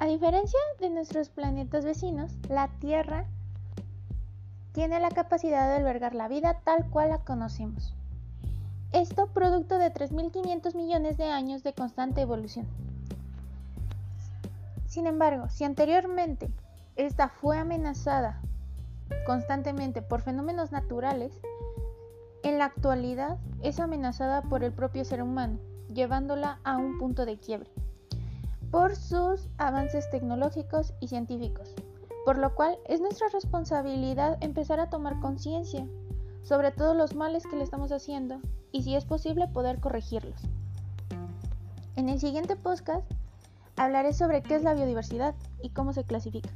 A diferencia de nuestros planetas vecinos, la Tierra tiene la capacidad de albergar la vida tal cual la conocemos. Esto producto de 3.500 millones de años de constante evolución. Sin embargo, si anteriormente esta fue amenazada constantemente por fenómenos naturales, en la actualidad es amenazada por el propio ser humano, llevándola a un punto de quiebre, por sus avances tecnológicos y científicos, por lo cual es nuestra responsabilidad empezar a tomar conciencia sobre todos los males que le estamos haciendo y si es posible poder corregirlos. En el siguiente podcast hablaré sobre qué es la biodiversidad y cómo se clasifica.